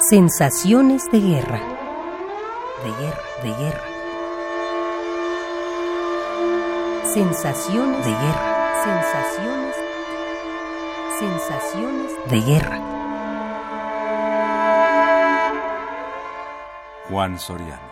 Sensaciones de guerra. De guerra, de guerra. Sensaciones de guerra. Sensaciones. Sensaciones de guerra. Juan Soriano.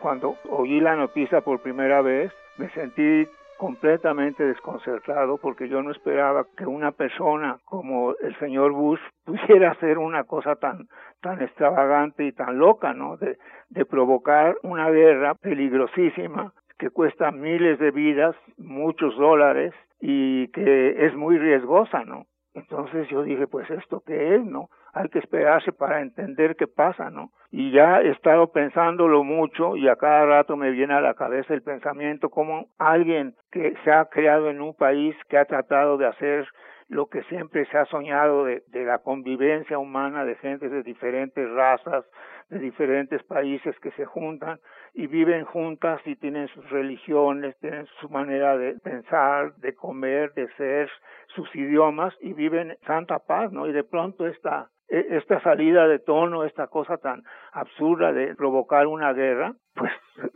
Cuando oí la noticia por primera vez, me sentí completamente desconcertado porque yo no esperaba que una persona como el señor Bush pudiera hacer una cosa tan tan extravagante y tan loca, ¿no? De, de provocar una guerra peligrosísima que cuesta miles de vidas, muchos dólares y que es muy riesgosa, ¿no? Entonces yo dije, pues esto qué es, ¿no? Hay que esperarse para entender qué pasa, ¿no? Y ya he estado pensándolo mucho y a cada rato me viene a la cabeza el pensamiento como alguien que se ha creado en un país que ha tratado de hacer lo que siempre se ha soñado de, la convivencia humana de gentes de diferentes razas, de diferentes países que se juntan y viven juntas y tienen sus religiones, tienen su manera de pensar, de comer, de ser, sus idiomas y viven en santa paz, ¿no? Y de pronto esta esta salida de tono, esta cosa tan absurda de provocar una guerra, pues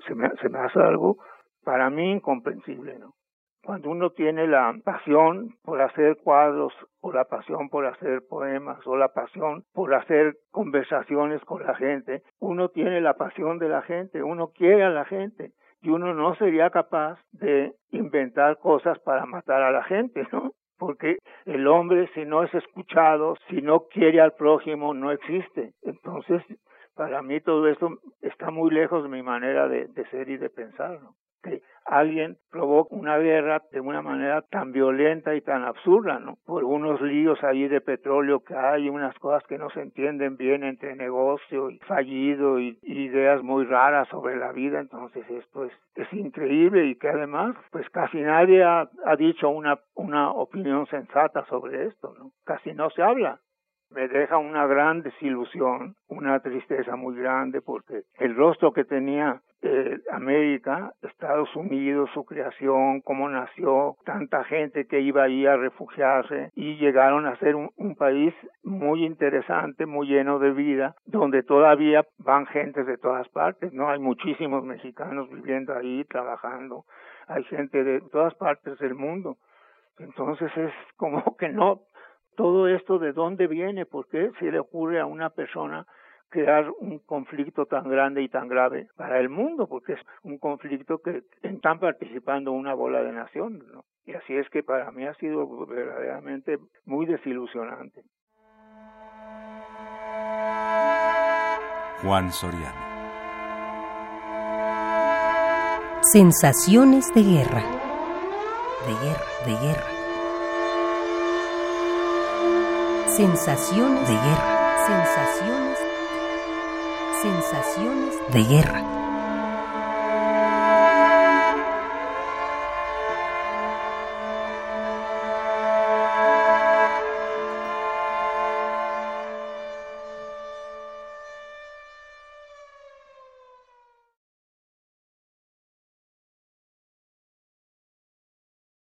se me, se me hace algo para mí incomprensible, ¿no? Cuando uno tiene la pasión por hacer cuadros, o la pasión por hacer poemas, o la pasión por hacer conversaciones con la gente, uno tiene la pasión de la gente, uno quiere a la gente, y uno no sería capaz de inventar cosas para matar a la gente, ¿no? Porque el hombre, si no es escuchado, si no quiere al prójimo, no existe. Entonces, para mí todo esto está muy lejos de mi manera de, ser y de pensar, ¿no? Que alguien provoca una guerra de una manera tan violenta y tan absurda, ¿no? Por unos líos ahí de petróleo que hay, unas cosas que no se entienden bien entre negocio y fallido y, ideas muy raras sobre la vida, entonces esto es, es increíble y que además pues casi nadie ha, ha dicho una, una opinión sensata sobre esto, ¿no? Casi no se habla me deja una gran desilusión, una tristeza muy grande, porque el rostro que tenía eh, América, Estados Unidos, su creación, cómo nació, tanta gente que iba ahí a refugiarse y llegaron a ser un, país muy interesante, muy lleno de vida, donde todavía van gentes de todas partes, ¿no? Hay muchísimos mexicanos viviendo ahí, trabajando, hay gente de todas partes del mundo. Entonces es como que no, todo esto de dónde viene, por qué se le ocurre a una persona crear un conflicto tan grande y tan grave para el mundo, porque es un conflicto que están participando una bola de naciones, ¿no? Y así es que para mí ha sido verdaderamente muy desilusionante. Juan Soriano. Sensaciones de guerra. De guerra, de guerra. Sensaciones de guerra. Sensaciones Sensaciones de guerra.